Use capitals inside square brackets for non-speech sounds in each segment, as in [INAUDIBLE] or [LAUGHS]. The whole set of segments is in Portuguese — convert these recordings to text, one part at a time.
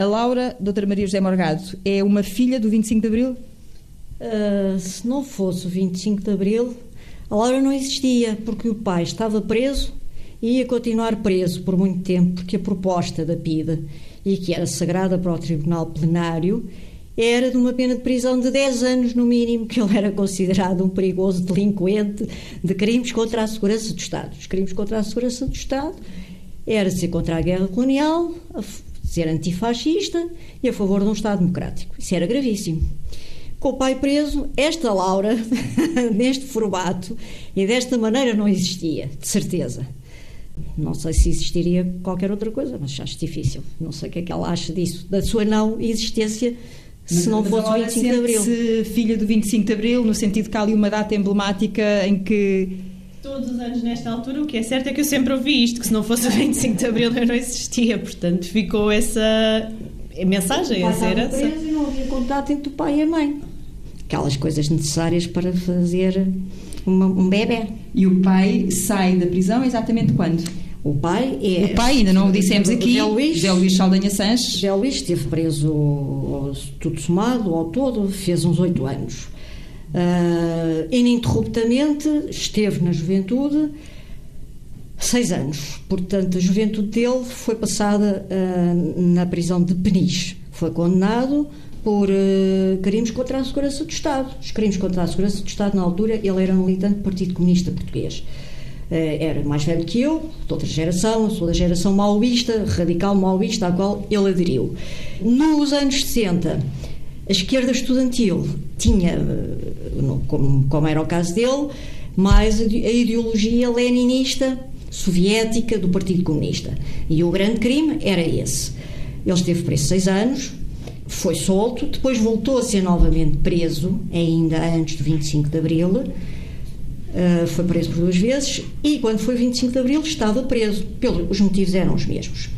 A Laura, doutora Maria José Morgado, é uma filha do 25 de Abril? Uh, se não fosse o 25 de Abril, a Laura não existia, porque o pai estava preso e ia continuar preso por muito tempo, porque a proposta da PIDE, e que era sagrada para o Tribunal Plenário, era de uma pena de prisão de 10 anos no mínimo, que ele era considerado um perigoso delinquente de crimes contra a segurança do Estado. Os crimes contra a segurança do Estado era ser contra a guerra colonial, ser antifascista e a favor de um Estado democrático. Isso era gravíssimo. Com o pai preso, esta Laura, [LAUGHS] neste formato e desta maneira, não existia, de certeza. Não sei se existiria qualquer outra coisa, mas acho difícil. Não sei o que é que ela acha disso, da sua não existência se não fosse o 25 de Abril. Filha do 25 de Abril, no sentido que há ali uma data emblemática em que. Todos os anos, nesta altura, o que é certo é que eu sempre ouvi isto: que se não fosse o [LAUGHS] 25 de Abril eu não existia. Portanto, ficou essa mensagem, essa herança. E não havia contato entre o pai e a mãe. Aquelas coisas necessárias para fazer uma, um bebê. E o pai sai da prisão exatamente quando? O pai é. O pai, ainda não o dissemos aqui. José Luís, José Luís Saldanha Sanches. José Luís esteve preso, tudo somado, ao todo, fez uns oito anos. Uh, ininterruptamente esteve na juventude seis anos. Portanto, a juventude dele foi passada uh, na prisão de Peniche. Foi condenado por uh, crimes contra a segurança do Estado. Os crimes contra a segurança do Estado, na altura, ele era militante do Partido Comunista Português. Era mais velho que eu, de outra geração, sou da geração maoísta, radical maoísta, à qual ele aderiu. Nos anos 60, a esquerda estudantil tinha, como, como era o caso dele, mais a ideologia leninista soviética do Partido Comunista. E o grande crime era esse. Ele esteve preso seis anos, foi solto, depois voltou a ser novamente preso, ainda antes do 25 de Abril. Uh, foi preso por duas vezes e quando foi 25 de Abril estava preso. Pelo, os motivos eram os mesmos.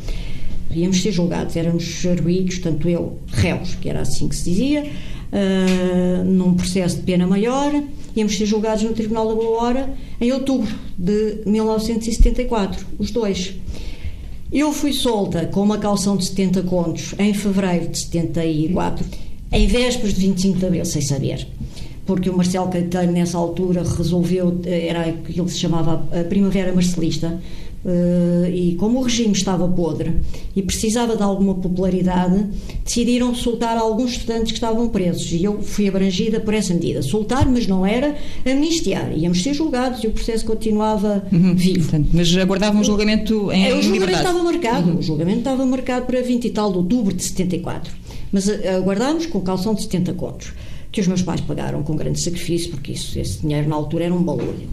Íamos ser julgados, éramos arguídos, tanto eu, réus, que era assim que se dizia, uh, num processo de pena maior, íamos ser julgados no Tribunal da Boa Hora em outubro de 1974, os dois. Eu fui solta com uma calção de 70 contos em fevereiro de 74, em vésperas de 25 de abril, sem saber. Porque o Marcelo Caetano, nessa altura, resolveu, eh, era aquilo que se chamava a Primavera Marcelista, Uh, e como o regime estava podre e precisava de alguma popularidade, decidiram soltar alguns estudantes que estavam presos e eu fui abrangida por essa medida. Soltar, mas não era amnistiar. Íamos ser julgados e o processo continuava uhum, vivo. Portanto, mas aguardavam um julgamento em, é, o julgamento liberdade. estava marcado. Uhum. O julgamento estava marcado para 20 e tal de outubro de 74. Mas eh, aguardámos com calção de 70 contos, que os meus pais pagaram com grande sacrifício, porque isso, esse dinheiro na altura era um balúrdio.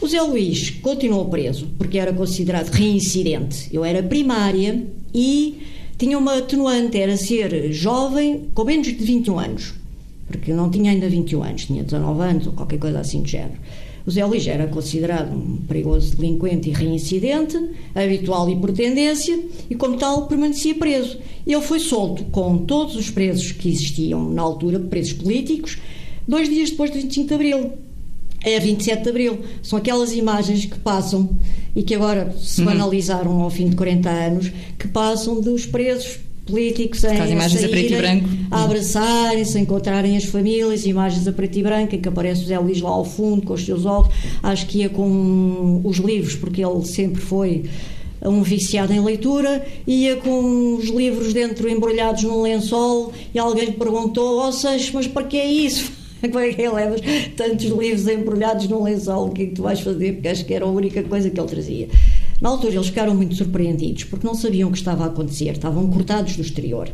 O Zé Luís continuou preso porque era considerado reincidente. Eu era primária e tinha uma atenuante, era ser jovem com menos de 21 anos. Porque eu não tinha ainda 21 anos, tinha 19 anos ou qualquer coisa assim de género. O Zé Luís era considerado um perigoso delinquente e reincidente, habitual e por tendência, e como tal permanecia preso. Ele foi solto com todos os presos que existiam na altura, presos políticos, dois dias depois do 25 de Abril é 27 de Abril. São aquelas imagens que passam e que agora se uhum. banalizaram ao fim de 40 anos, que passam dos presos políticos a, imagens a, preto e branco. a abraçarem-se, a encontrarem as famílias, imagens a preto e branco, em que aparece o Zé Luís lá ao fundo com os seus olhos. Acho que ia com os livros, porque ele sempre foi um viciado em leitura, ia com os livros dentro embrulhados num lençol e alguém lhe perguntou: oh, Seixas, mas para que é isso? [LAUGHS] Como é que levas tantos livros embrulhados num lençol? O que é que tu vais fazer? Porque acho que era a única coisa que ele trazia. Na altura, eles ficaram muito surpreendidos porque não sabiam o que estava a acontecer, estavam cortados do exterior.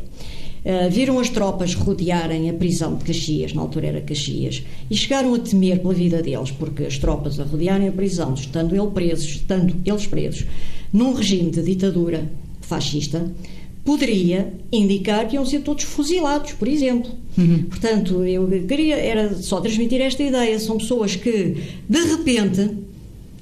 Uh, viram as tropas rodearem a prisão de Caxias, na altura era Caxias, e chegaram a temer pela vida deles, porque as tropas a rodearem a prisão, estando ele presos, estando eles presos, num regime de ditadura fascista, poderia indicar que iam ser todos fuzilados, por exemplo. Uhum. Portanto, eu queria era só transmitir esta ideia. São pessoas que, de repente,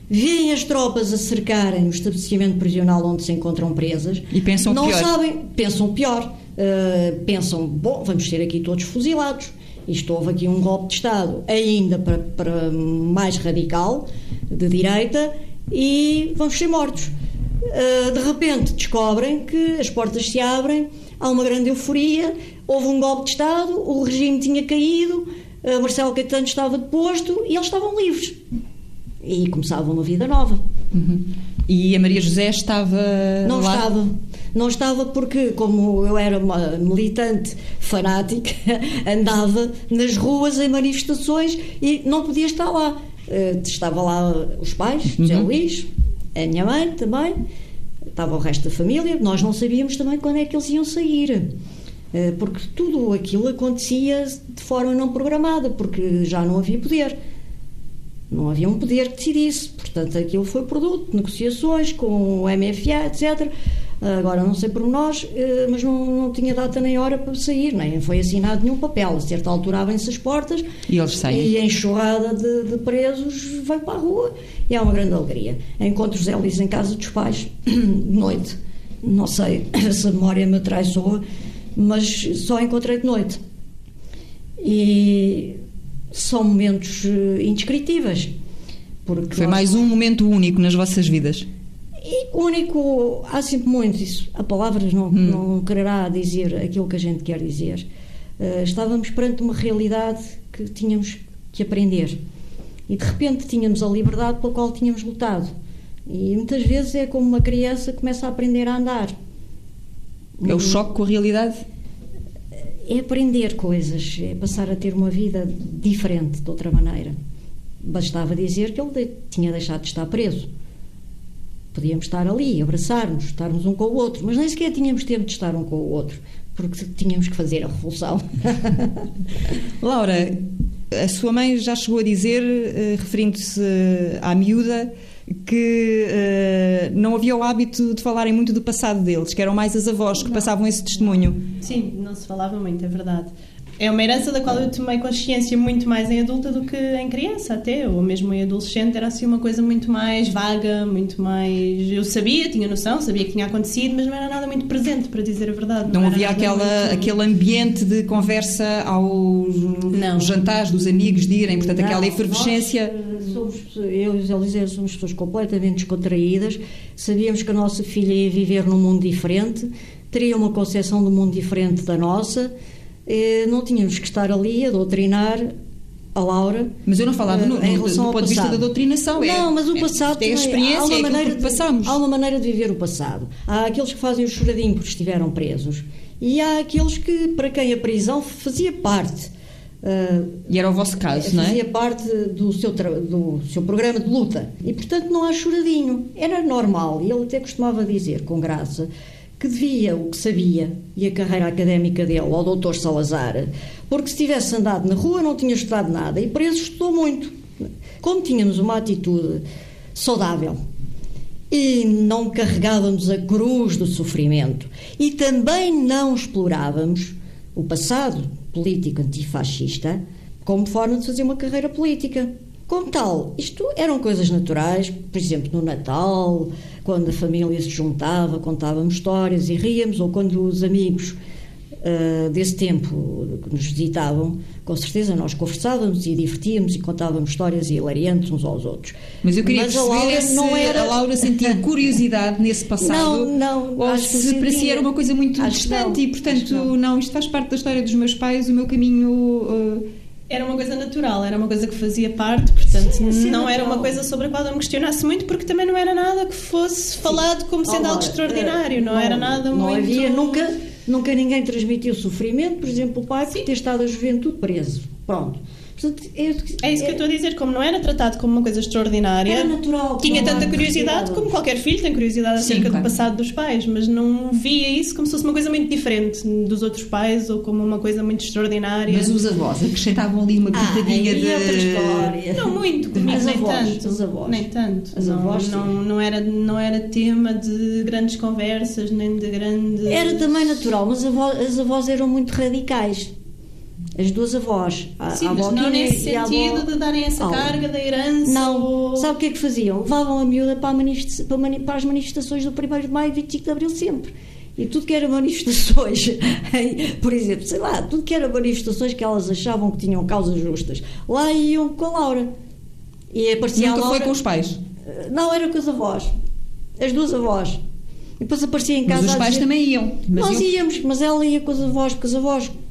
veem as tropas a cercarem o estabelecimento prisional onde se encontram presas e pensam não pior. sabem, pensam pior. Uh, pensam, bom, vamos ser aqui todos fuzilados. Isto houve aqui um golpe de Estado, ainda para, para mais radical, de direita, e vamos ser mortos. Uh, de repente descobrem que as portas se abrem há uma grande euforia, houve um golpe de Estado, o regime tinha caído, uh, Marcelo Caetano estava deposto e eles estavam livres. E começava uma vida nova. Uhum. E a Maria José estava. Não lá? estava. Não estava porque, como eu era uma militante fanática, [LAUGHS] andava nas ruas em manifestações e não podia estar lá. Uh, estava lá os pais, José uhum. Luís, a minha mãe também, estava o resto da família. Nós não sabíamos também quando é que eles iam sair. Uh, porque tudo aquilo acontecia de forma não programada, porque já não havia poder. Não havia um poder que decidisse. Portanto, aquilo foi produto de negociações com o MFA, etc. Agora, não sei por nós, eh, mas não, não, tinha data nem hora para sair, nem foi assinado nenhum papel. A certa altura abrem-se as portas e, eles saem. e a enxurrada de, de presos vai para a rua e é uma grande alegria. Encontro José Luís em casa dos pais, [CLEARS THROAT] de noite. Não sei [CLEARS THROAT] se a memória me traiçoa, mas só encontrei de noite. E são momentos eh, indescritíveis. Porque Foi mais um momento único nas vossas vidas? E único, há sempre muito isso. A palavras não, hum. não quererá dizer aquilo que a gente quer dizer. Uh, estávamos perante uma realidade que tínhamos que aprender. E de repente tínhamos a liberdade pela qual tínhamos lutado. E muitas vezes é como uma criança começa a aprender a andar. É o choque com a realidade? é aprender coisas, é passar a ter uma vida diferente, de outra maneira. Bastava dizer que ele tinha deixado de estar preso. Podíamos estar ali, abraçar-nos, estarmos um com o outro, mas nem sequer tínhamos tempo de estar um com o outro, porque tínhamos que fazer a revolução. [LAUGHS] Laura, a sua mãe já chegou a dizer, eh, referindo-se à miúda, que uh, não havia o hábito de falarem muito do passado deles, que eram mais as avós que não. passavam esse testemunho. Sim, não se falava muito, é verdade. É uma herança da qual eu tomei consciência muito mais em adulta do que em criança, até, ou mesmo em adolescente, era assim uma coisa muito mais vaga, muito mais. Eu sabia, tinha noção, sabia que tinha acontecido, mas não era nada muito presente, para dizer a verdade. Não, não havia aquela, muito... aquele ambiente de conversa aos não. jantares dos amigos de irem, portanto, não, aquela efervescência. Nós, somos, eu e Eliseu somos pessoas completamente descontraídas, sabíamos que a nossa filha ia viver num mundo diferente, teria uma concepção do mundo diferente da nossa eh, não tínhamos que estar ali a doutrinar a Laura. Mas eu não falava no, em relação do, do ponto de vista da doutrinação. É não, mas o é, passado é, a experiência, há uma, é maneira de, passamos. há uma maneira de viver o passado. Há aqueles que fazem o choradinho porque estiveram presos e há aqueles que, para quem a prisão fazia parte. Uh, e era o vosso caso, não é? Fazia parte do seu, do seu programa de luta. E, portanto, não há choradinho. Era normal. E ele até costumava dizer, com graça, que devia o que sabia e a carreira académica dele ao doutor Salazar, porque se tivesse andado na rua não tinha estudado nada e preso estudou muito. Como tínhamos uma atitude saudável e não carregávamos a cruz do sofrimento e também não explorávamos o passado político antifascista como forma de fazer uma carreira política. Como tal, isto eram coisas naturais, por exemplo, no Natal, quando a família se juntava, contávamos histórias e ríamos, ou quando os amigos uh, desse tempo que nos visitavam, com certeza nós conversávamos e divertíamos e contávamos histórias hilariantes uns aos outros. Mas eu queria Mas perceber a Laura, se não era... a Laura sentia [LAUGHS] curiosidade nesse passado não, não, ou se para si era uma coisa muito acho distante não, e, portanto, não. não. isto faz parte da história dos meus pais, o meu caminho... Uh, era uma coisa natural, era uma coisa que fazia parte, portanto sim, sim, não natural. era uma coisa sobre a qual eu me questionasse muito, porque também não era nada que fosse falado como sendo oh, algo extraordinário, não, não, era nada não muito. Não havia, nunca, nunca ninguém transmitiu sofrimento, por exemplo, o pai por ter estado a juventude preso. Pronto. Portanto, é, é, isso que eu estou a dizer, como não era tratado como uma coisa extraordinária, era natural, tinha tanta curiosidade como qualquer filho tem curiosidade acerca Sim, claro. do passado dos pais, mas não via isso como se fosse uma coisa muito diferente dos outros pais ou como uma coisa muito extraordinária. Mas os avós acrescentavam ali uma pitadinha ah, de. outra história. Não muito, comigo, nem avós, tanto. Os avós. Nem tanto. As não, avós, não, não, era, não era tema de grandes conversas, nem de grandes. Era também natural, mas as avós eram muito radicais as duas avós. A, Sim, a mas não nesse sentido avó... de darem essa carga da herança. Não. Ou... Sabe o que é que faziam? Levavam a miúda para, a manifesta... para, mani... para as manifestações do 1 de Maio e 25 de Abril sempre. E tudo que era manifestações, [LAUGHS] por exemplo, sei lá, tudo que era manifestações que elas achavam que tinham causas justas, lá iam com a Laura. E aparecia Nunca a Laura... foi com os pais? Não, era com as avós. As duas avós. E depois aparecia em casa. Mas os pais dizer- também iam. Mas Nós iam- íamos, mas ela ia com os avós, porque os avós eh, eh,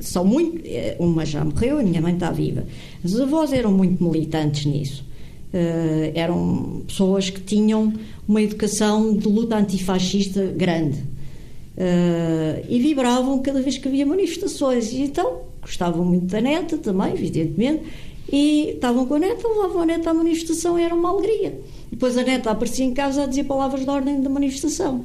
são muito. eh, Uma já morreu, a minha mãe está viva. Os avós eram muito militantes nisso. Eh, eram pessoas que tinham uma educação de luta antifascista grande. Eh, e vibravam cada vez que havia manifestações. E então gostavam muito da neta também, evidentemente. E estavam com a neta, levavam a neta à manifestação era uma alegria. Depois a neta aparecia em casa a dizer palavras de ordem da manifestação.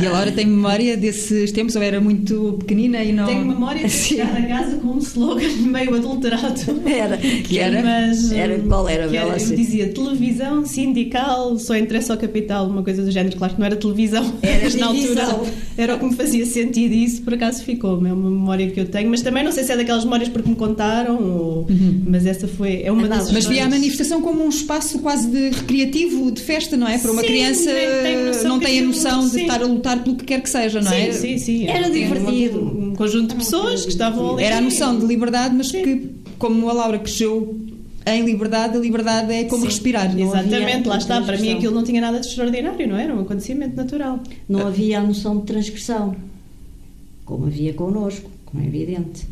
E a Laura tem memória desses tempos ou era muito pequenina e não. Tenho memória de chegar a casa com um slogan [LAUGHS] meio adulterado. Era. Que era? Mas, Era- hum, qual era, que Bela, eu assim? dizia televisão sindical, só interessa ao capital, uma coisa do género. Claro que não era televisão, Era mas na altura era o que me fazia sentido e isso por acaso ficou. É uma memória que eu tenho, mas também não sei se é daquelas memórias porque me contaram, ou- mas essa foi. É uma das. Mas via a manifestação como um espaço quase de recreativo, de festa, não é? Para uma Sim, criança noção não tem a noção de sim. estar a lutar pelo que quer que seja, não é? Sim, sim, sim. Era uma- divertido. Um, um conjunto de pessoas que estavam ali. Era a noção de liberdade, mas Sim. que, como a Laura cresceu em liberdade, a liberdade é como Sim. respirar. Não havia Exatamente, lá está. Para mim aquilo não tinha nada de extraordinário, não era? Um acontecimento natural. Não havia a noção de transgressão, como havia connosco, como é evidente.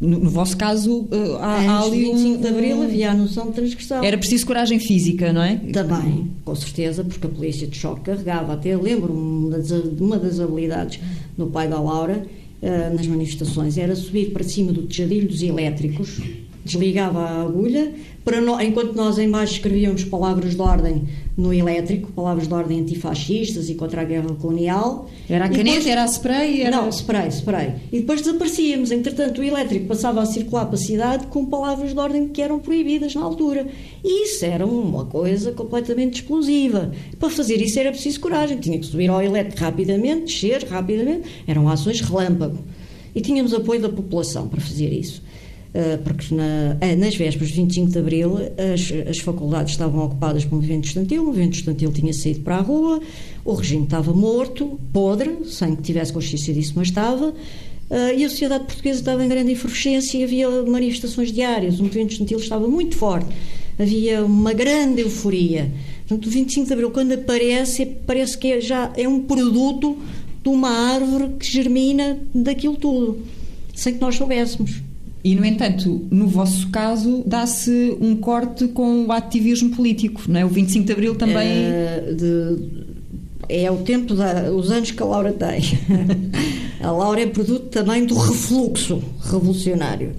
No, no vosso caso, uh, há, há ali de 25 um, de Abril havia a noção de transgressão. Era preciso coragem física, não é? Também, com certeza, porque a polícia de choque carregava. Até lembro-me de uma das habilidades do pai da Laura eh, nas manifestações era subir para cima do tejadilho dos elétricos, desligava a agulha, para nó- enquanto nós em baixo escrevíamos palavras de ordem no elétrico, palavras de ordem antifascistas e contra a guerra colonial. Era a caneta, depois- era a spray, era... Não, spray, spray. E depois desaparecíamos. Entretanto, o elétrico passava a circular para a cidade com palavras de ordem que eram proibidas na altura. E isso era uma coisa completamente explosiva. Para fazer isso era preciso coragem. Tinha que subir ao elétrico rapidamente, descer rapidamente. Eram ações relâmpago. E tínhamos apoio da população para fazer isso. Uh, porque na- eh, nas vésperas de 25 de Abril as, as faculdades estavam ocupadas um movimento estudantil, o movimento estudantil tinha saído para a rua, o regime estava morto, podre, sem que tivesse consciência disso, mas estava, uh, e a sociedade portuguesa estava em grande efervescência e havia manifestações diárias, o movimento estudantil estava muito forte, havia uma grande euforia. Portanto, o 25 de Abril, quando aparece, parece que é já é um produto de uma árvore que germina daquilo tudo, sem que nós soubéssemos. E, no entanto, no vosso caso, dá-se um corte com o ativismo político, não é? O 25 de Abril também... Eh, de- é o tempo, da, os anos que a Laura tem. [LAUGHS] a Laura é produto também do refluxo revolucionário.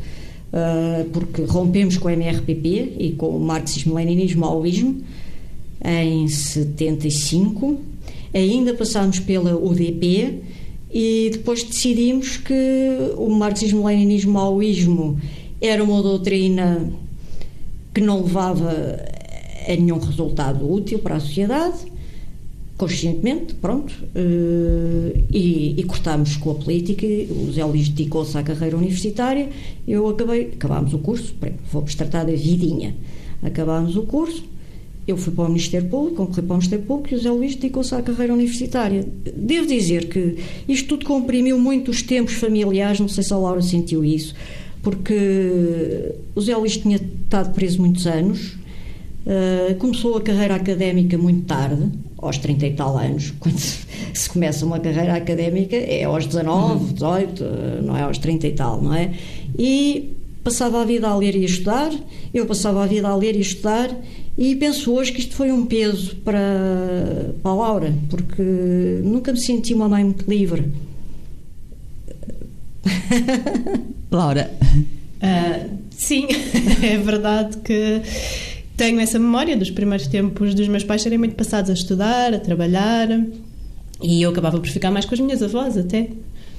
Eh, porque rompemos com o MRPP e com o marxismo-leninismo-maoísmo em 75, ainda passámos pela UDP e depois decidimos que o marxismo-leninismo-maoísmo era uma doutrina que não levava a nenhum resultado útil para a sociedade, conscientemente, pronto, eh, e, e cortámos com a política, o Zé Luís dedicou-se à carreira universitária, eu acabei, acabámos o curso, vou-vos tratar da vidinha, acabámos o curso, eu fui para o Ministério Público, concorri para o Ministério Público e o Zé Luís dedicou-se à carreira universitária. Devo dizer que isto tudo comprimiu muito os tempos familiares, não sei se a Laura sentiu isso, porque o Zé Luís tinha estado preso muitos anos, Uh, começou a carreira académica muito tarde, aos 30 e tal anos. [LAUGHS] Quando se começa uma carreira académica é aos 19, 18, uh, não é aos 30 e tal, não é? E passava a vida a ler e a estudar, eu passava a vida a ler e a estudar, e penso hoje que isto foi um peso para, para a Laura, porque nunca me senti uma mãe muito livre. [LAUGHS] Laura, Ah, sim, [LAUGHS] é verdade que tenho essa memória dos primeiros tempos dos meus pais serem muito passados a estudar, a trabalhar, e eu acabava por ficar mais com as minhas avós até.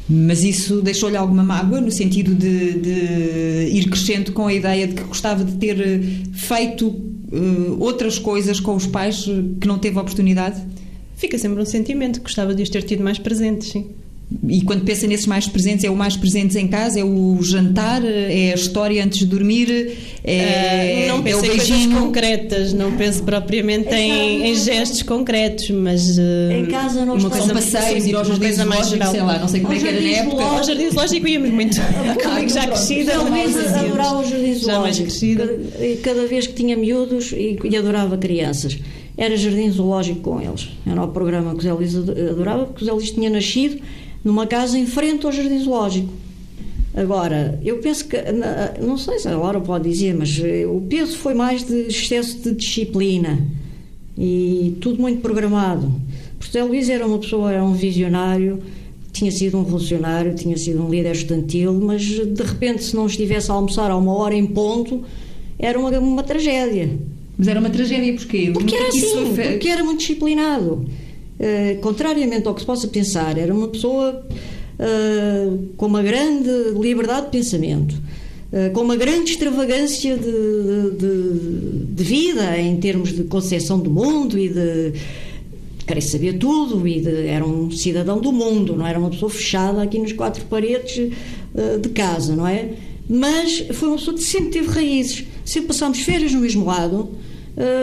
mas isso deixou-lhe alguma mágoa no sentido de, de ir crescendo com a ideia de que gostava de ter feito eh, outras coisas com os pais que não teve oportunidade? Fica sempre um sentimento gostava de os ter tido mais presentes, sim. E quando pensa nesses mais presentes, é o mais presentes em casa, é o jantar, é a história antes de dormir, é, Ah, não é o penso em coisas beijinho. concretas, não penso propriamente em, em gestos concretos, mas ah, Em casa nós uma coisa, passeios, ir aos jardins mais geral. sei lá, não sei como é que era na jardins época. Ao jardim zoológico íamos muito. [LAUGHS] Comigo já crescida, Não, adorava jardins Já mais crescida. Cada, cada vez que tinha miúdos e, e adorava crianças. era jardim zoológico com eles. Era o programa que o Zé Luís adorava, porque o Zé Luís tinha nascido numa casa em frente ao jardim zoológico. Agora, eu penso que, não sei se a Laura pode dizer, mas eh, o peso foi mais de excesso de disciplina e tudo muito programado. Porque Zé Luís era uma pessoa, era um visionário, tinha sido um revolucionário, tinha sido um líder estudantil, mas de repente, se não estivesse a almoçar a uma hora em ponto, era uma, uma tragédia. Mas era uma tragédia porquê? Porque era assim, porque era muito disciplinado. Uh, contrariamente ao que se possa pensar, era uma pessoa uh, com uma grande liberdade de pensamento, uh, com uma grande extravagância de, de, de, vida em termos de concepção do mundo e de querer saber tudo e de, era um cidadão do mundo, não era uma pessoa fechada aqui nas quatro paredes de casa, não é? Mas foi uma pessoa que sempre teve raízes, sempre passámos férias no mesmo lado,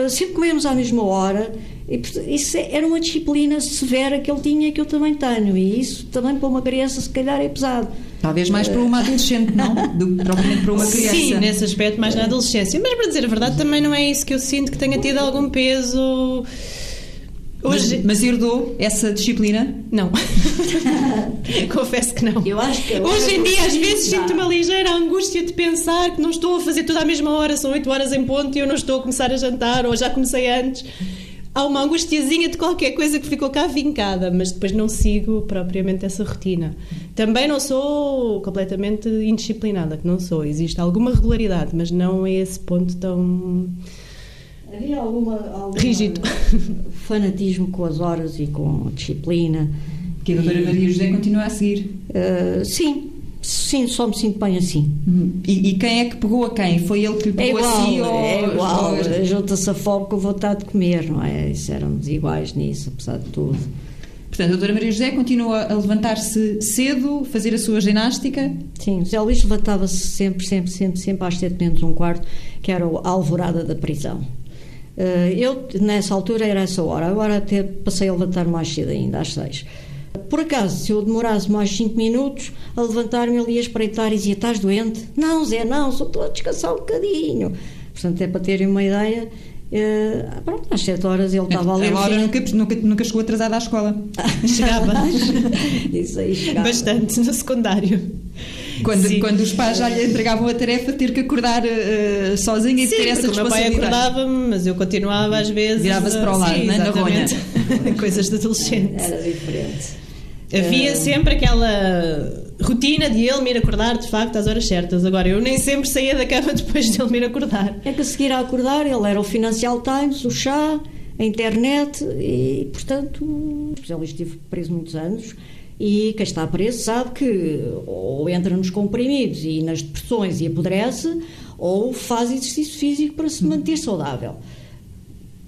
sempre comemos à mesma hora e isso é, era uma disciplina severa que ele tinha e que eu também tenho. E isso também para uma criança, se calhar, é pesado. Talvez mais para uma adolescente, não? Do que propriamente para uma [LAUGHS] criança. Sim, nesse aspecto, mais na adolescência. Mas para dizer a verdade, também não é isso que eu sinto que tenha tido algum peso. Hoje... Mas, mas herdou essa disciplina? Não. [LAUGHS] Confesso que não. Eu acho que Hoje em dia, às vezes, sinto uma ligeira angústia de pensar que não estou a fazer tudo à mesma hora, são 8 horas em ponto e eu não estou a começar a jantar ou já comecei antes há uma angustiazinha de qualquer coisa que ficou cá vincada, mas depois não sigo propriamente essa rotina. Também não sou completamente indisciplinada, que não sou. Existe alguma regularidade, mas não é esse ponto tão. Havia alguma, alguma rígido [LAUGHS] fanatismo com as horas e com a disciplina. Que a doutora Maria José continua a seguir. Uh, sim, Sim, só me sinto bem assim. Uhum. E, e, quem é que pegou a quem? Foi ele que lhe pegou é igual, a si? É ou, igual, ou... junta-se a fome com vontade de comer, não é? Isso éramos iguais nisso, apesar de tudo. Portanto, a doutora Maria José continua a levantar-se cedo, fazer a sua ginástica? Sim, o José Luís levantava-se sempre, sempre, sempre, sempre às sete menos um quarto, que era a alvorada da prisão. Eh, eu, nessa altura, era essa hora. Agora até passei a levantar mais cedo ainda, às seis. Por acaso, se eu demorasse mais 5 minutos a levantar-me, ele ia espreitar e dizia: Estás doente? Não, Zé, não, só estou a descansar um bocadinho. Portanto, é para terem uma ideia. Uh, pronto, às 7 horas ele estava ali. A nunca, nunca, nunca chegou atrasada à escola. [LAUGHS] Chegava. Isso aí chegava. Bastante, no secundário. Quando, quando os pais já lhe entregavam a tarefa ter que acordar uh, sozinha e sim, ter essa responsabilidade. O meu pai acordava-me, mas eu continuava às vezes. Virava-se para o lado, sim, né? na ronha. [LAUGHS] Coisas de adolescente. Era diferente. Havia sempre aquela rotina de ele me ir acordar de facto às horas certas. Agora, eu nem sempre saía da cama [LAUGHS] depois de ele me ir acordar. É que a seguir a acordar, ele era o Financial Times, o chá, a internet e, portanto, ele esteve preso muitos anos. E quem está preso sabe que ou entra nos comprimidos e nas depressões e apodrece, ou faz exercício físico para se manter saudável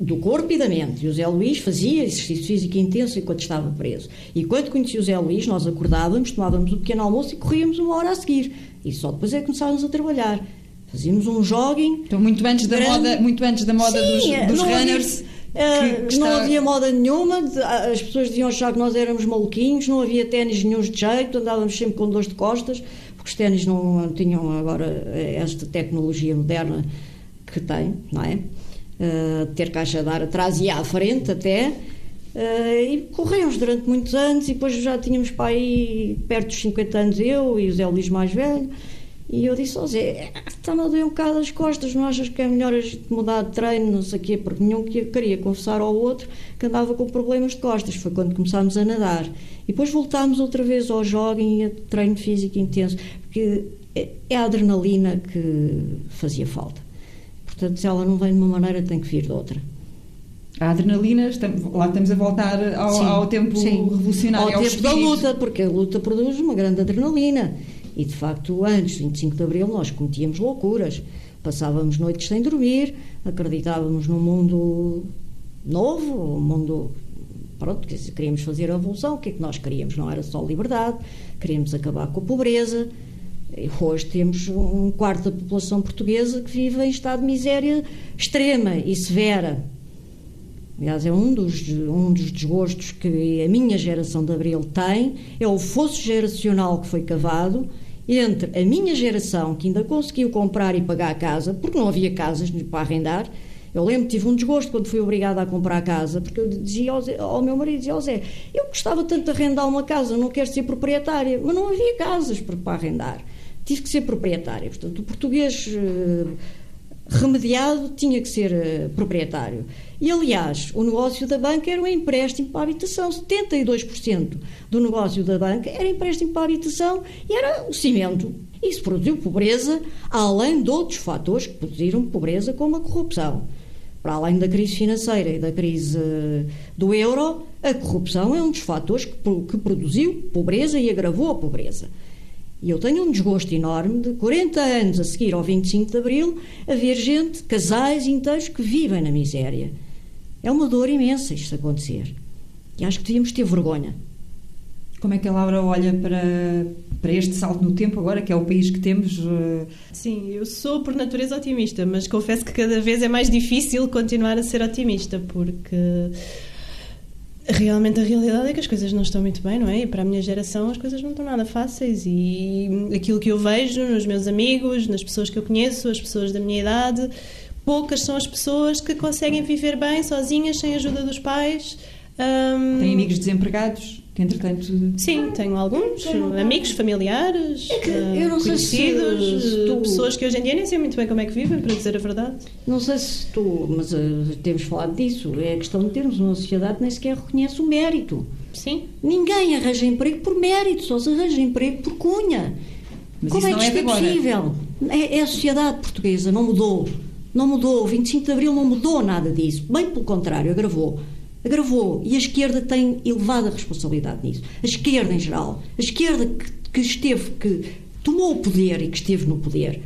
do corpo e da mente. E o Zé Luís fazia exercício físico intenso enquanto estava preso. E quando conheci o Zé Luís, nós acordávamos, tomávamos o um pequeno almoço e corríamos uma hora a seguir. E só depois é que começávamos a trabalhar. Fazíamos um jogging. Então, muito antes da grande... moda, muito antes da moda Sim, dos, dos runners. Havia, que, que não está... havia moda nenhuma, as pessoas diziam achar que nós éramos maluquinhos, não havia ténis nenhum de jeito, andávamos sempre com dores de costas, porque os ténis não tinham agora esta tecnologia moderna que tem, não é? Uh, ter caixa de ar atrás e à frente até. Uh, e corremos durante muitos anos e depois já tínhamos para aí perto dos 50 anos eu e o Zé Luís mais velho e eu disse ao Zé, está-me a doer um bocado as costas, não achas que é melhor a gente mudar de treino, não sei o quê, porque nenhum que queria confessar ao outro que andava com problemas de costas, foi quando começámos a nadar. E depois voltámos outra vez ao jogging e a treino físico intenso, porque é a adrenalina que fazia falta. Portanto, se ela não vem de uma maneira, tem que vir de outra. A adrenalina, lá estamos a voltar ao, sim, ao tempo sim. revolucionário. Ao, ao tempo da luta, porque a luta produz uma grande adrenalina. E de facto, antes, 25 de Abril, nós cometíamos loucuras. Passávamos noites sem dormir, acreditávamos num mundo novo, um mundo. Pronto, queríamos fazer a revolução. O que é que nós queríamos? Não era só liberdade, queríamos acabar com a pobreza Hoje temos um quarto da população portuguesa que vive em estado de miséria extrema e severa. Aliás, é um dos, um dos desgostos que a minha geração de Abril tem, é o fosso geracional que foi cavado entre a minha geração, que ainda conseguiu comprar e pagar a casa, porque não havia casas para arrendar, Eu lembro tive um desgosto quando fui obrigada a comprar casa, porque eu dizia ao, Zé, ao meu marido, dizia ao Zé, eu gostava tanto de arrendar uma casa, não quero ser proprietária, mas não havia casas para, para arrendar. Tive que ser proprietária. Portanto, o português uh, remediado tinha que ser uh, proprietário. E, aliás, o negócio da banca era um empréstimo para a habitação. 72% do negócio da banca era empréstimo para a habitação e era o cimento. Isso produziu pobreza, além de outros fatores que produziram pobreza, como a corrupção para além da crise financeira e da crise eh, do euro, a corrupção é um dos fatores que produziu pobreza e agravou a pobreza. E eu tenho um desgosto enorme de 40 anos a seguir ao 25 de Abril haver gente, casais inteiros que vivem na miséria. É uma dor imensa isto acontecer. E acho que devíamos ter vergonha. Como é que a Laura olha para, para este salto no tempo agora, que é o país que temos? Eh? Sim, eu sou por natureza otimista, mas confesso que cada vez é mais difícil continuar a ser otimista, porque realmente a realidade é que as coisas não estão muito bem, não é? E para a minha geração as coisas não estão nada fáceis e aquilo que eu vejo nos meus amigos, nas pessoas que eu conheço, as pessoas da minha idade, poucas são as pessoas que conseguem viver bem sozinhas, sem a ajuda dos pais. Um... Tem amigos desempregados? Que entretanto. Sim, tenho alguns amigos, familiares, é eu não conhecidos, se tu... pessoas que hoje em dia nem sei muito bem como é que vivem, para dizer a verdade. Não sei se tu, mas uh, temos falado disso, é a questão de termos uma sociedade que nem sequer reconhece o mérito. Sim. Ninguém arranja emprego por mérito, só se arranja emprego por cunha. Mas como é que isto é, é possível? É, é a sociedade portuguesa, não mudou. Não mudou. O 25 de Abril não mudou nada disso. Bem pelo contrário, agravou agravou. E a esquerda tem elevada responsabilidade nisso. A esquerda em geral. A esquerda que, que esteve, que tomou o poder e que esteve no poder.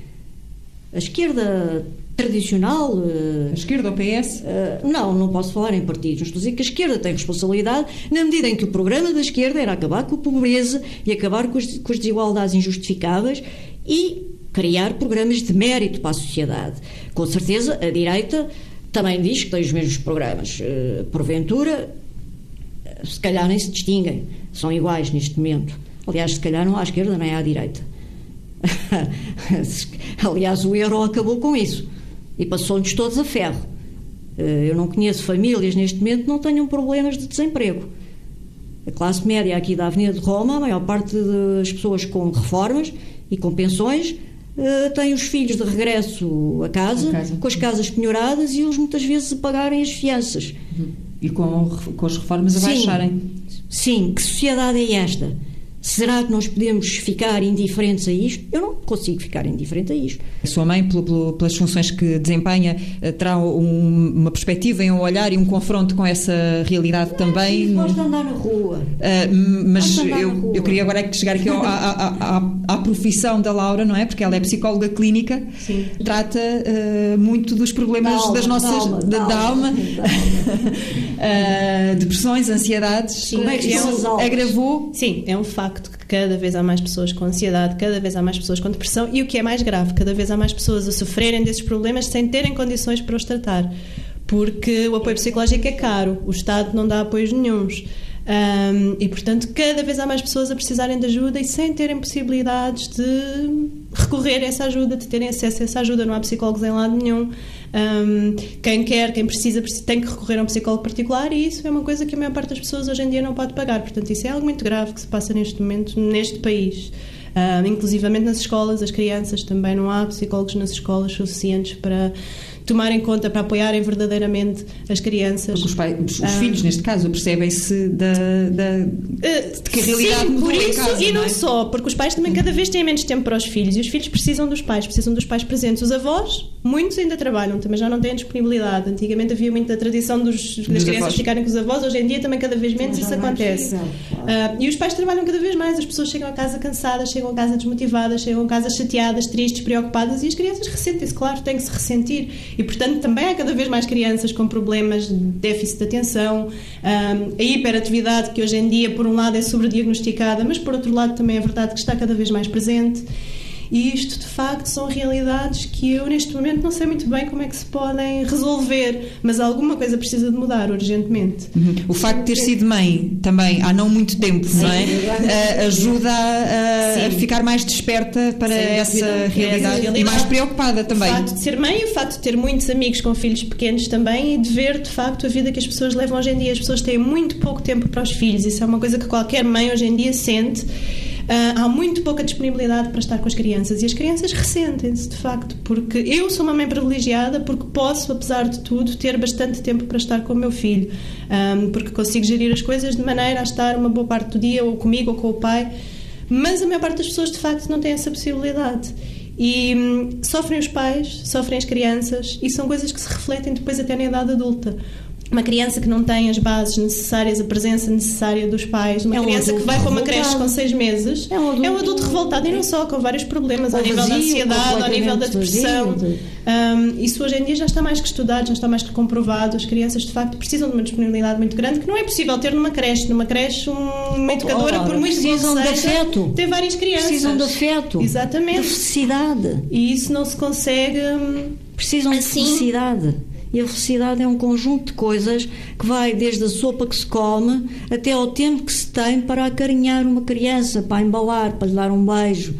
A esquerda tradicional. Eh, a esquerda, o PS? Eh, não, não posso falar em partidos. Estou a dizer que a esquerda tem responsabilidade na medida em que o programa da esquerda era acabar com a pobreza e acabar com as, com as desigualdades injustificáveis e criar programas de mérito para a sociedade. Com certeza, a direita também diz que tem os mesmos programas. Uh, porventura, se calhar nem se distinguem, são iguais neste momento. Aliás, se calhar não à esquerda nem à direita. [LAUGHS] Aliás, o euro acabou com isso e passou-nos todos a ferro. Uh, eu não conheço famílias neste momento que não tenham problemas de desemprego. A classe média aqui da Avenida de Roma, a maior parte das pessoas com reformas e com pensões uh, têm os filhos de regresso a casa, casa, com as casas penhoradas e eles muitas vezes a pagarem as fianças. Uhum. E com, com as reformas a sim, baixarem. Sim, que sociedade é esta? Será que nós podemos ficar indiferentes a isto? Eu não consigo ficar indiferente a isto. A sua mãe, pelas funções que desempenha, eh, terá um, uma perspectiva um olhar e um confronto com essa realidade não, também? Sim, gosto andar na rua. Uh, mas eu, rua. eu queria agora chegar aqui à, à, à, à, profissão da Laura, não é? Porque ela é psicóloga clínica, sim. trata uh, muito dos problemas da alma, das nossas. Da alma. Da, da alma. uh, [LAUGHS] depressões, ansiedades. Sim, Como é que é agravou? Sim, é um facto cada vez há mais pessoas com ansiedade, cada vez há mais pessoas com depressão e o que é mais grave, cada vez há mais pessoas a sofrerem desses problemas sem terem condições para os tratar. Porque o apoio psicológico é caro, o Estado não dá apoios nenhums. Um, e portanto, cada vez há mais pessoas a precisarem de ajuda e sem terem possibilidades de recorrer a essa ajuda, de terem acesso a essa ajuda. Não há psicólogos em lado nenhum. Um, quem quer, quem precisa, tem que recorrer a um psicólogo particular e isso é uma coisa que a maior parte das pessoas hoje em dia não pode pagar. Portanto, isso é algo muito grave que se passa neste momento neste país. Um, inclusivamente nas escolas, as crianças também não há psicólogos nas escolas suficientes para tomar em conta para apoiarem verdadeiramente as crianças. Porque os, pais, os, ah, filhos, neste caso, percebem-se da, da, uh, de que a realidade sim, mudou por isso, casa, E não, é? só, porque os pais também cada vez têm menos tempo para os filhos e os filhos precisam dos pais, precisam dos pais presentes. Os avós, muitos ainda trabalham, também já não têm disponibilidade. Antigamente havia muita tradição dos, das crianças avós. ficarem com os avós, hoje em dia também cada vez menos isso acontece. Uh, e os pais trabalham cada vez mais, as pessoas chegam a casa cansadas, chegam a casa desmotivadas, chegam a casa chateadas, tristes, preocupadas e as crianças ressentem-se, claro, têm que se ressentir. E, portanto, também há cada vez mais crianças com problemas de déficit de atenção, a hiperatividade, que hoje em dia, por um lado, é sobrediagnosticada, mas por outro lado, também é verdade que está cada vez mais presente. E isto, de facto, são realidades que eu, neste momento, não sei muito bem como é que se podem resolver, mas alguma coisa precisa de mudar urgentemente. Uhum. O facto de ter sido mãe também há não muito tempo, Sim, não é? Uh, ajuda a, a, ficar mais desperta para essa realidade, realidade, e mais preocupada também. O facto de ser mãe e o facto de ter muitos amigos com filhos pequenos também e de ver, de facto, a vida que as pessoas levam hoje em dia. As pessoas têm muito pouco tempo para os filhos, isso é uma coisa que qualquer mãe hoje em dia sente. Uh, há muito pouca disponibilidade para estar com as crianças e as crianças ressentem-se, de facto, porque eu sou uma mãe privilegiada porque posso, apesar de tudo, ter bastante tempo para estar com o meu filho, um, porque consigo gerir as coisas de maneira a estar uma boa parte do dia ou comigo ou com o pai, mas a maior parte das pessoas, de facto, não tem essa possibilidade. E hum, sofrem os pais, sofrem as crianças, e são coisas que se refletem depois até na idade adulta uma criança que não tem as bases necessárias, a presença necessária dos pais, uma é um criança que vai para uma creche com seis meses, é um adulto, é um adulto revoltado e não só, com vários problemas ao nível da ansiedade, ao nível da depressão. De... Um, isso hoje em dia já está mais que estudado, já está mais que comprovado. As crianças, de facto, precisam de uma disponibilidade muito grande que não é possível ter numa creche. Numa creche, uma educadora, oh, por muito precisam de afeto. Tem várias crianças. Precisam de afeto. Exatamente. De felicidade. E isso não se consegue. Hum, precisam assim. de felicidade. E a felicidade é um conjunto de coisas que vai desde a sopa que se come até ao tempo que se tem para acarinhar uma criança, para embalar, para lhe dar um beijo.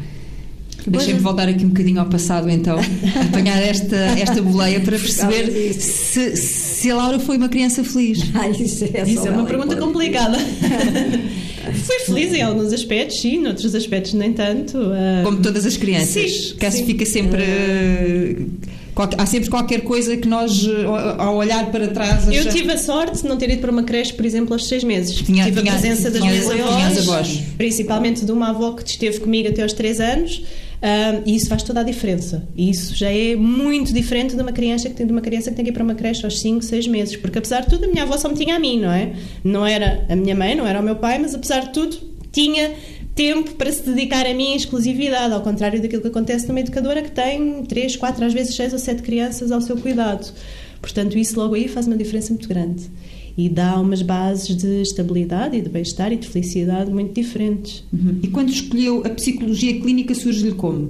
Deixem-me voltar aqui um bocadinho ao passado, então, [LAUGHS] apanhar esta, esta boleia para perceber se, se a Laura foi uma criança feliz. [LAUGHS] Ah, isso é, isso é uma pergunta complicada. [LAUGHS] Fui feliz em alguns aspectos, sim, noutros aspectos nem tanto. Como todas as crianças. Sim, que sim. fica sempre. Uh há sempre qualquer coisa que nós, eh, ao olhar para trás. Achamos... Eu tive a sorte de não ter ido para uma creche, por exemplo, aos seis meses. Tinha, tive tinha, a presença das minhas avós, avós, principalmente de uma avó que esteve comigo até aos três anos. Um, e isso faz toda a diferença. E isso já é muito diferente de uma criança que tem de uma criança que tem que ir para uma creche aos 5, 6 meses, porque apesar de tudo a minha avó só me tinha a mim, não é? Não era a minha mãe, não era o meu pai, mas apesar de tudo tinha tempo para se dedicar a mim em exclusividade, ao contrário daquilo que acontece numa educadora que tem 3, 4, às vezes 6 ou 7 crianças ao seu cuidado. Portanto, isso logo aí faz uma diferença muito grande e dá umas bases de estabilidade e de bem-estar e de felicidade muito diferentes. Uhum. E quando escolheu a psicologia clínica, surge-lhe como?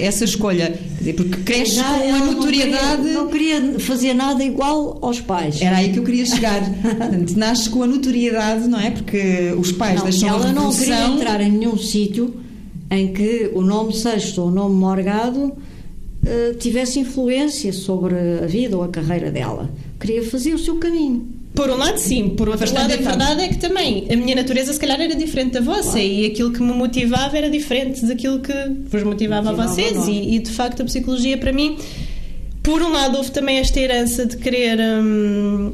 Essa escolha? Porque cresce Já com a notoriedade. Não queria, não queria, fazer nada igual aos pais. Era aí que eu queria chegar. Portanto, nasce com a notoriedade, não é? Porque os pais não, deixam ela a não queria entrar em nenhum sítio em que o nome sexto ou o nome morgado uh, tivesse influência sobre a vida ou a carreira dela. Queria fazer o seu caminho. Por um lado, sim. Por outro lado, a verdade é que também a minha natureza, se calhar, era diferente da vossa claro. e aquilo que me motivava era diferente daquilo que vos motivava, motivava a vocês. E, e, de facto, a psicologia, para mim, por um lado, houve também esta herança de querer. Hum,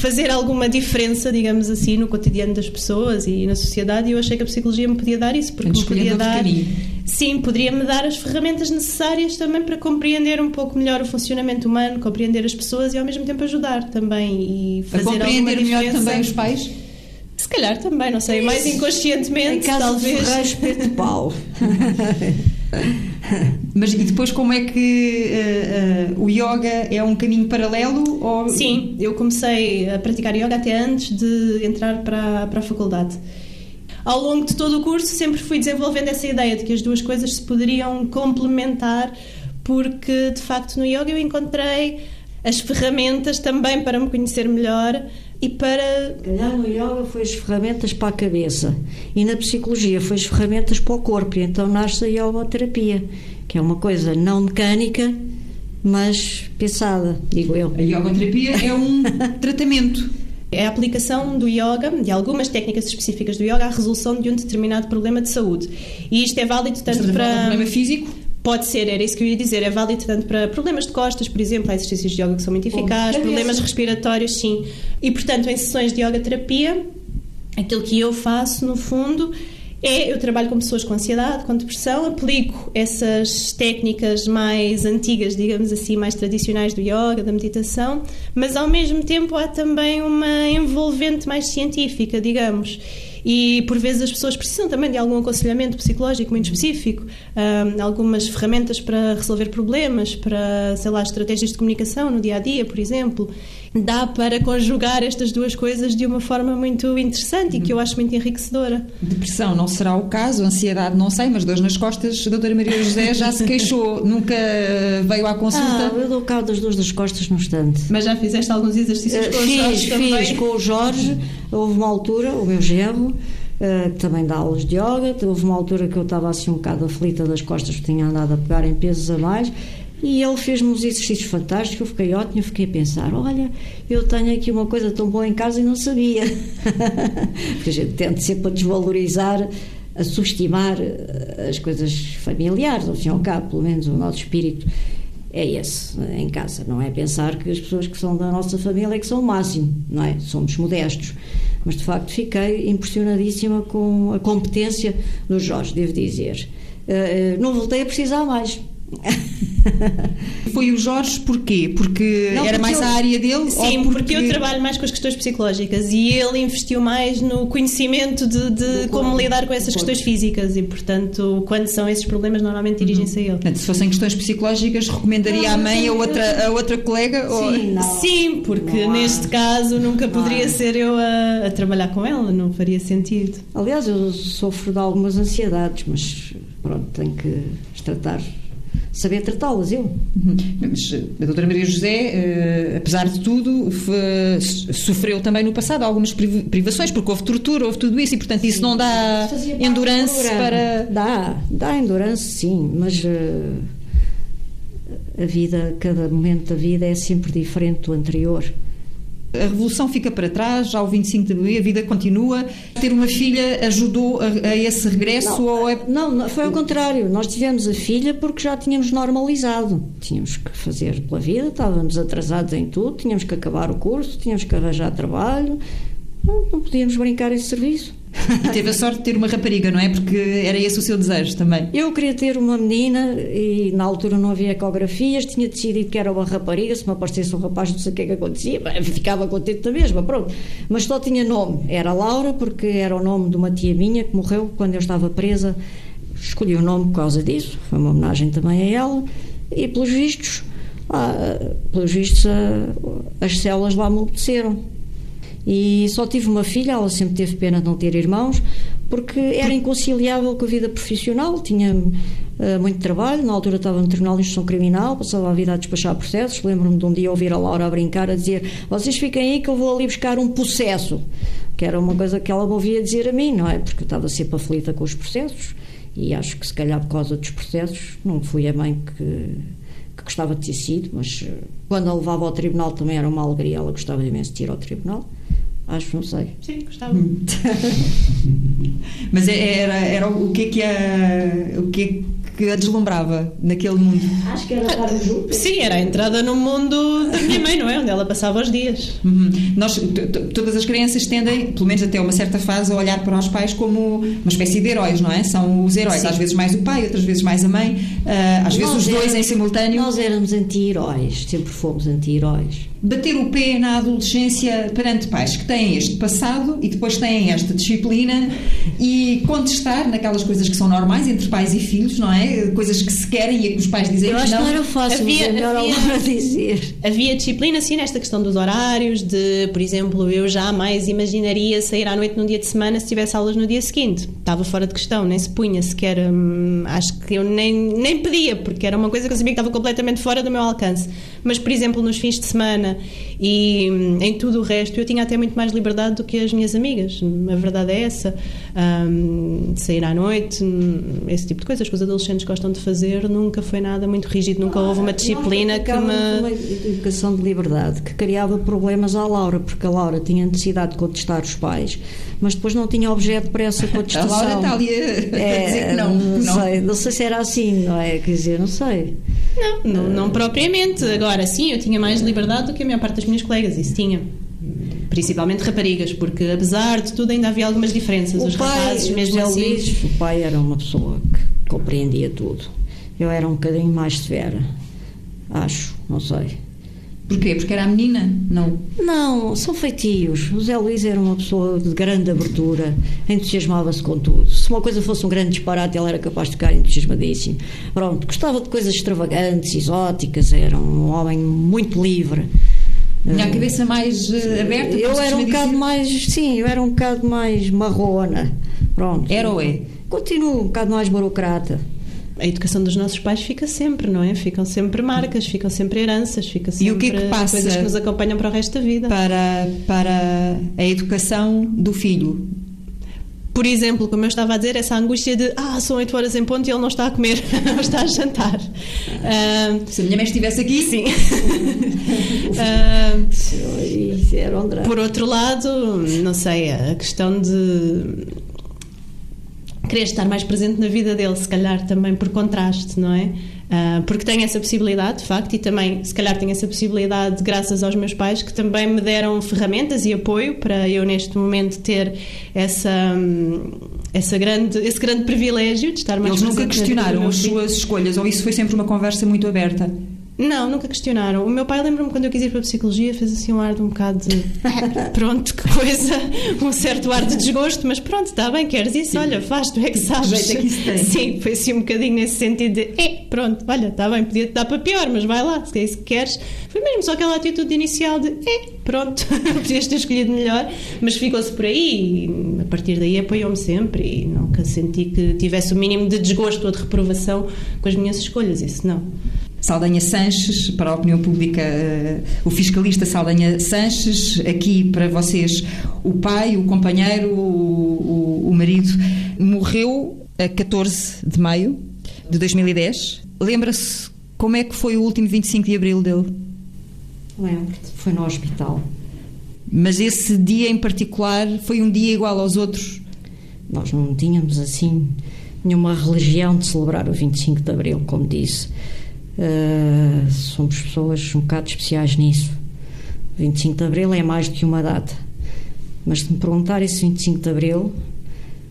fazer alguma diferença, digamos assim, no cotidiano das pessoas e na sociedade, e eu achei que a psicologia me podia dar isso, porque me podia dar. Sim, poderia-me dar as ferramentas necessárias também para compreender um pouco melhor o funcionamento humano, compreender as pessoas e ao mesmo tempo ajudar também e fazer a compreender melhor também os pais. Se calhar também, não sei, mais inconscientemente, talvez. De [LAUGHS] pau. [LAUGHS] [LAUGHS] Mas e depois como é que uh, uh, o yoga é um caminho paralelo? Ou... Sim, eu comecei a praticar yoga até antes de entrar para, para a faculdade. Ao longo de todo o curso sempre fui desenvolvendo essa ideia de que as duas coisas se poderiam complementar porque de facto no yoga eu encontrei as ferramentas também para me conhecer melhor e para. Calhar no yoga foi as ferramentas para a cabeça e na psicologia foi as ferramentas para o corpo, e então nasce a yogoterapia, que é uma coisa não mecânica, mas pensada, digo eu. A yogoterapia é um [LAUGHS] tratamento. É a aplicação do yoga, de algumas técnicas específicas do yoga, à resolução de um determinado problema de saúde. E isto é válido tanto para. Um problema físico? Pode ser, era isso que eu ia dizer, é válido tanto para problemas de costas, por exemplo, há exercícios de yoga que são muito eficazes, problemas respiratórios, sim. E, portanto, em sessões de yoga terapia, aquilo que eu faço, no fundo, é eu trabalho com pessoas com ansiedade, com depressão, aplico essas técnicas mais antigas, digamos assim, mais tradicionais do yoga, da meditação, mas ao mesmo tempo há também uma envolvente mais científica, digamos e por vezes as pessoas precisam também de algum aconselhamento psicológico muito específico, um, algumas ferramentas para resolver problemas, para, sei lá, estratégias de comunicação no dia a dia, por exemplo. Dá para conjugar estas duas coisas de uma forma muito interessante e que eu acho muito enriquecedora. Depressão não será o caso, ansiedade não sei, mas dores nas costas, a doutora Maria José já se queixou, [LAUGHS] nunca veio à consulta. Ah, eu dou cabo das dores das costas no instante. Mas já fizeste alguns exercícios uh, com fiz, o Jorge fiz também? Fiz com o Jorge, houve uma altura, o meu genro, Uh, que também dá aulas de yoga. Houve uma altura que eu estava assim um bocado aflita das costas, porque tinha andado a pegar em pesos a mais. E ele fez-me uns exercícios fantásticos, eu fiquei ótimo, fiquei a pensar, olha, eu tenho aqui uma coisa tão boa em casa e não sabia. [LAUGHS] Porque a gente tenta sempre a desvalorizar, a subestimar eh, as coisas familiares, ao fim e ao cabo, pelo menos o nosso espírito é esse, em casa. Não é pensar que as pessoas que são da nossa família é que são o máximo, não é? Somos modestos. Mas de facto fiquei impressionadíssima com a competência do Jorge, devo dizer. Uh, não voltei a precisar mais. [LAUGHS] Foi o Jorge porquê? Porque não, era porque mais eu, a área dele? Sim, porque... porque... eu trabalho mais com as questões psicológicas e ele investiu mais no conhecimento de, de como lidar com essas questões físicas e, portanto, quando são esses problemas, normalmente dirigem-se a ele. Portanto, se fossem questões psicológicas, recomendaria à mãe a outra, a outra colega? Sim, ou... Sim porque não neste caso nunca poderia ser eu a, a trabalhar com ela, não faria sentido. Aliás, eu sofro de algumas ansiedades, mas pronto, tenho que tratar saber tratá-las, eu. Uhum. Mas a doutora Maria José, uh, apesar de tudo, sofreu também no passado algumas privações, porque houve tortura, houve tudo isso, e portanto isso sim. não dá endurance para... Dá, dá endurance, sim, mas... Uh, a vida, cada momento da vida é sempre diferente do anterior a revolução fica para trás, ao 25 de abril, a vida continua. Ter uma filha ajudou a, a esse regresso? Não, ou é... não, foi ao contrário. Nós tivemos a filha porque já tínhamos normalizado. Tínhamos que fazer pela vida, estávamos atrasados em tudo, tínhamos que acabar o curso, tínhamos que arranjar trabalho, não, não podíamos brincar esse serviço. E teve a sorte de ter uma rapariga, não é? Porque era esse o seu desejo também. Eu queria ter uma menina e na altura não havia ecografias, tinha decidido que era uma rapariga, se me aparecesse um rapaz não sei o que é que acontecia, ficava contente da mesma, pronto. Mas só tinha nome, era Laura, porque era o nome de uma tia minha que morreu quando eu estava presa. Escolhi o nome por causa disso, foi uma homenagem também a ela, e pelos vistos, ah, pelos vistos as células lá amoleceram e só tive uma filha, ela sempre teve pena de não ter irmãos, porque era inconciliável com a vida profissional, tinha uh, muito trabalho, na altura estava no Tribunal de Instrução Criminal, passava a vida a despachar processos, lembro-me de um dia ouvir a Laura a brincar, a dizer, vocês fiquem aí que eu vou ali buscar um processo, que era uma coisa que ela me ouvia dizer a mim, não é? Porque eu estava sempre aflita com os processos, e acho que se calhar por causa dos processos, não fui a mãe que que gostava de ter sido, mas eh, quando a levava ao tribunal também era uma alegria, ela gostava imenso de ir ao tribunal. Acho, não sei. Sim, gostava. Hum. [LAUGHS] Mas é, era, era o que é que a, o que é que a deslumbrava naquele mundo? Acho que era estar junto. Sim, era a entrada no mundo da minha mãe, não é? Onde ela passava os dias. Uhum. Nós, todas as crianças tendem, pelo menos até uma certa fase, a olhar para os pais como uma espécie de heróis, não é? São os heróis. Sim. Às vezes mais o pai, outras vezes mais a mãe, uh, às vezes os dois em simultâneo. Nós éramos anti-heróis, sempre fomos anti-heróis bater o pé na adolescência perante pais que têm este passado e depois têm esta disciplina e contestar naquelas coisas que são normais entre pais e filhos, não é? Coisas que se querem e que os pais dizem Eu que não. não era fácil, havia, é melhor havia, dizer. Havia disciplina, sim, nesta questão dos horários, de, por exemplo, eu jamais imaginaria sair à noite num dia de semana se tivesse aulas no dia seguinte. Estava fora de questão, nem se punha sequer. Hum, acho que eu nem, nem pedia, porque era uma coisa que eu sabia que estava completamente fora do meu alcance. Mas, por exemplo, nos fins de semana e hum, em tudo o resto eu tinha até muito mais liberdade do que as minhas amigas. A verdade é essa. Um, sair à noite, hum, esse tipo de coisas que os adolescentes gostam de fazer, nunca foi nada muito rígido, nunca houve uma disciplina que me. Uma educação de liberdade que criava problemas à Laura, porque a Laura tinha necessidade de contestar os pais, mas depois não tinha objeto para essa contestação. [LAUGHS] A Laura está ali a é, dizer que não. Não, não. Sei, não sei se era assim, não é? Quer dizer, não sei. Não, não, não propriamente. Agora, sim, eu tinha mais liberdade do que a maior parte das minhas colegas, isso tinha principalmente raparigas, porque apesar de tudo ainda havia algumas diferenças. O Os pai, rapazes, mesmo assim. Luís, o pai era uma pessoa que compreendia tudo. Eu era um bocadinho mais severa, acho, não sei. Porquê? Porque era a menina? Não. Não, são feitios. O Zé Luís era uma pessoa de grande abertura, entusiasmava-se com tudo. Se uma coisa fosse um grande disparate, ele era capaz de ficar entusiasmadíssimo. Pronto, gostava de coisas extravagantes, exóticas, era um homem muito livre. Tinha a cabeça mais uh, aberta? Eu era um bocado mais, sim, eu era um bocado mais marrona. Pronto. Era ou é? Continuo um bocado mais burocrata. A educação dos nossos pais fica sempre, não é? Ficam sempre marcas, ficam sempre heranças, fica sempre e o que é que passa coisas que nos acompanham para o resto da vida. Para, para a educação do filho, por exemplo, como eu estava a dizer, essa angústia de ah, são 8 horas em ponto e ele não está a comer, [LAUGHS] não está a jantar. Uh, Se a minha mãe estivesse aqui, sim. [LAUGHS] uh, por outro lado, não sei, a questão de querer estar mais presente na vida dele, se calhar também por contraste, não é? Uh, porque tenho essa possibilidade, de facto, e também, se calhar, tenho essa possibilidade graças aos meus pais que também me deram ferramentas e apoio para eu, neste momento, ter essa, hum, essa grande, esse grande privilégio de estar mais Eles nunca questionaram as suas escolhas, ou isso foi sempre uma conversa muito aberta? Não, nunca questionaram. O meu pai lembra-me quando eu quis ir para a psicologia, fez assim um ar de um bocado de [LAUGHS] pronto, que coisa, um certo ar de desgosto, mas pronto, está bem, queres isso? Sim. Olha, faz, tu é que sabes. É que Sim, foi assim um bocadinho nesse sentido de é, pronto, olha, está bem, podia-te dar para pior, mas vai lá, se é isso que queres. Foi mesmo só aquela atitude inicial de é, pronto, [LAUGHS] podias ter escolhido melhor, mas ficou-se por aí e a partir daí apoiou-me sempre e nunca senti que tivesse o mínimo de desgosto ou de reprovação com as minhas escolhas, isso não. Saldanha Sanches, para a opinião pública, uh, o fiscalista Saldanha Sanches, aqui para vocês, o pai, o companheiro, o, o, o marido, morreu a 14 de maio de 2010. Lembra-se como é que foi o último 25 de abril dele? Lembro-te, foi no hospital. Mas esse dia em particular foi um dia igual aos outros? Nós não tínhamos assim nenhuma religião de celebrar o 25 de abril, como disse. Uh, somos pessoas um bocado especiais nisso. 25 de Abril é mais do que uma data. Mas se me perguntar esse 25 de Abril,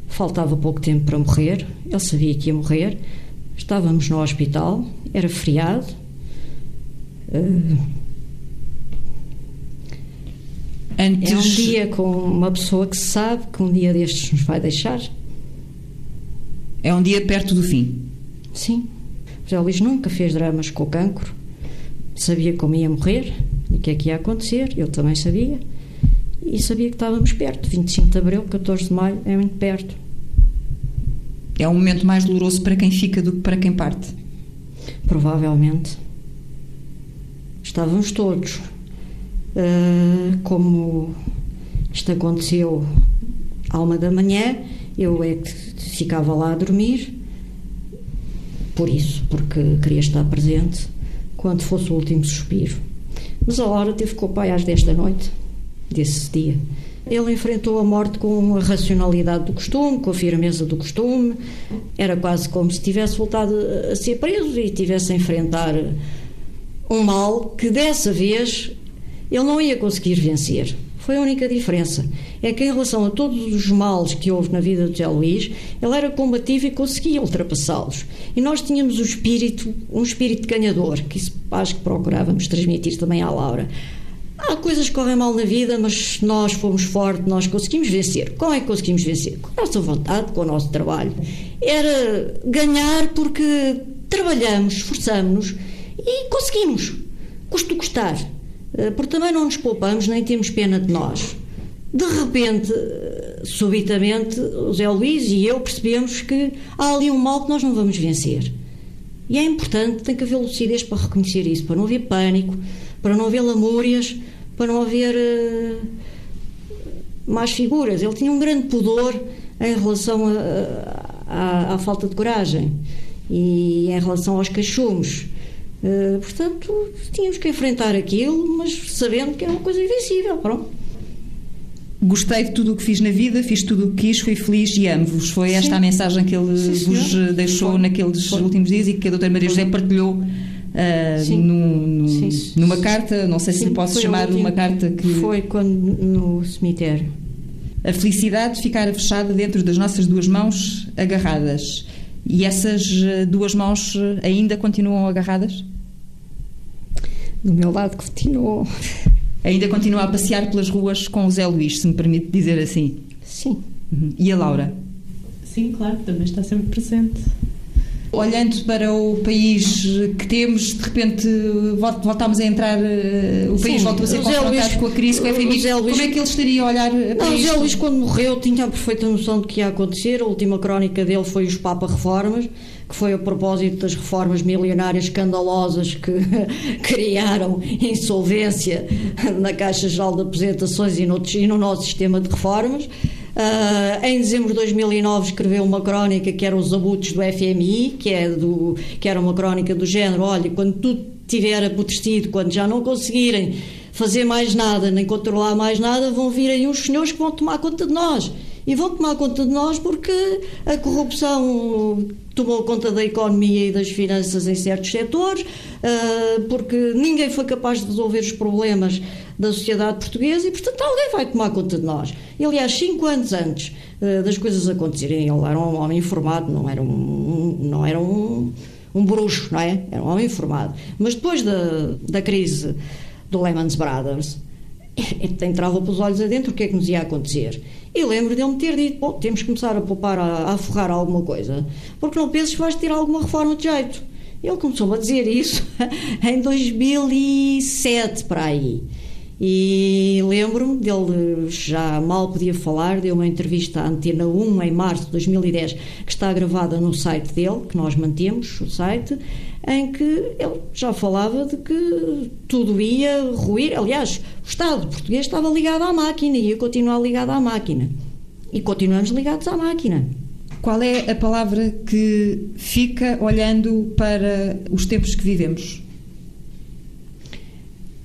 faltava pouco tempo para morrer, ele sabia que ia morrer, estávamos no hospital, era feriado. Uh, Antes... É um dia com uma pessoa que sabe que um dia destes nos vai deixar. É um dia perto do fim. Sim. José Luís nunca fez dramas com o cancro, sabia como ia morrer e o que é que ia acontecer, eu também sabia, e sabia que estávamos perto. 25 de abril, 14 de maio, é muito perto. É um momento mais doloroso para quem fica do que para quem parte? Provavelmente. Estávamos todos. Uh, como isto aconteceu à uma da manhã, eu é que ficava lá a dormir por isso, porque queria estar presente quando fosse o último suspiro. Mas a hora teve com o pai às 10 da noite, desse dia. Ele enfrentou a morte com a racionalidade do costume, com a firmeza do costume. Era quase como se tivesse voltado a ser preso e tivesse a enfrentar um mal que dessa vez ele não ia conseguir vencer. Foi a única diferença. É que, em relação a todos os males que houve na vida de José Luís, ele era combativo e conseguia ultrapassá-los. E nós tínhamos o espírito, um espírito ganhador, que isso acho que procurávamos transmitir também à Laura. Há coisas que correm mal na vida, mas nós fomos fortes, nós conseguimos vencer. Como é que conseguimos vencer? Com a nossa vontade, com o nosso trabalho. Era ganhar porque trabalhamos, esforçamos-nos e conseguimos. Custo custar. Eh, porque também não nos poupamos nem temos pena de nós. De repente, eh, subitamente, o Zé Luís e eu percebemos que há ali um mal que nós não vamos vencer. E é importante, tem que haver lucidez para reconhecer isso, para não haver pânico, para não haver lamúrias, para não haver uh, más figuras. Ele tinha um grande pudor em relação à falta de coragem e em relação aos cachumes. Eh, portanto, tínhamos que enfrentar aquilo, mas sabendo que era uma coisa invencível. Pronto. Gostei de tudo o que fiz na vida, fiz tudo o que quis, fui feliz e amo-vos. Foi esta Sim. a mensagem que ele Sim, vos eh, deixou Foi. naqueles Foi. últimos dias e que a doutora Maria José partilhou uh, no, no, numa carta, não sei se lhe posso chamar uma carta que. Foi quando no cemitério. A felicidade ficara fechada dentro das nossas duas mãos agarradas. E essas duas mãos ainda continuam agarradas? do meu lado continuou. Ainda continua a passear pelas ruas com o Zé Luís, se me permite dizer assim? Sim. Uhum. E a Laura? Sim, claro, também está sempre presente. Olhando para o país que temos, de repente voltámos a entrar, eh, o país Sim, voltou a ser confrontado Luís, com a crise, com a FMI. Luís, como é que ele estaria a olhar para não, isto? O José Luís, quando morreu, tinha a perfeita noção do que ia acontecer. A última crónica dele foi os Papa Reformas, que foi a propósito das reformas milionárias escandalosas que [LAUGHS] criaram insolvência na Caixa Geral de Apresentações e no, e no nosso sistema de reformas. Uh, em dezembro de 2009 escreveu uma crónica que era os abutres do FMI, que, é do, que era uma crónica do género, olha, quando tudo tiver apodrecido, quando já não conseguirem fazer mais nada, nem controlar mais nada, vão vir aí uns senhores que vão tomar conta de nós. E vão tomar conta de nós porque a corrupção tomou conta da economia e das finanças em certos setores, uh, porque ninguém foi capaz de resolver os problemas da sociedade portuguesa e, portanto, alguém vai tomar conta de nós. E, aliás, cinco anos antes uh, das coisas acontecerem, ele era um homem informado, não era um, não era um, um bruxo, não é? Era um homem informado. Mas depois da, da crise do Lehman Brothers, entrava pelos olhos adentro o que é que nos ia acontecer. E lembro dele me ter dito: Bom, temos que começar a poupar, a, a forrar alguma coisa, porque não penses que vais ter alguma reforma de jeito. Ele começou a dizer isso [LAUGHS] em 2007 para aí. E lembro-me dele já mal podia falar, deu uma entrevista à Antena 1 em março de 2010, que está gravada no site dele, que nós mantemos, o site, em que ele já falava de que tudo ia ruir. Aliás, o Estado português estava ligado à máquina e ia continuar ligado à máquina. E continuamos ligados à máquina. Qual é a palavra que fica olhando para os tempos que vivemos?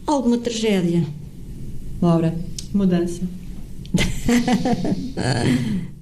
Alguma tragédia Laura? Mudança. [LAUGHS]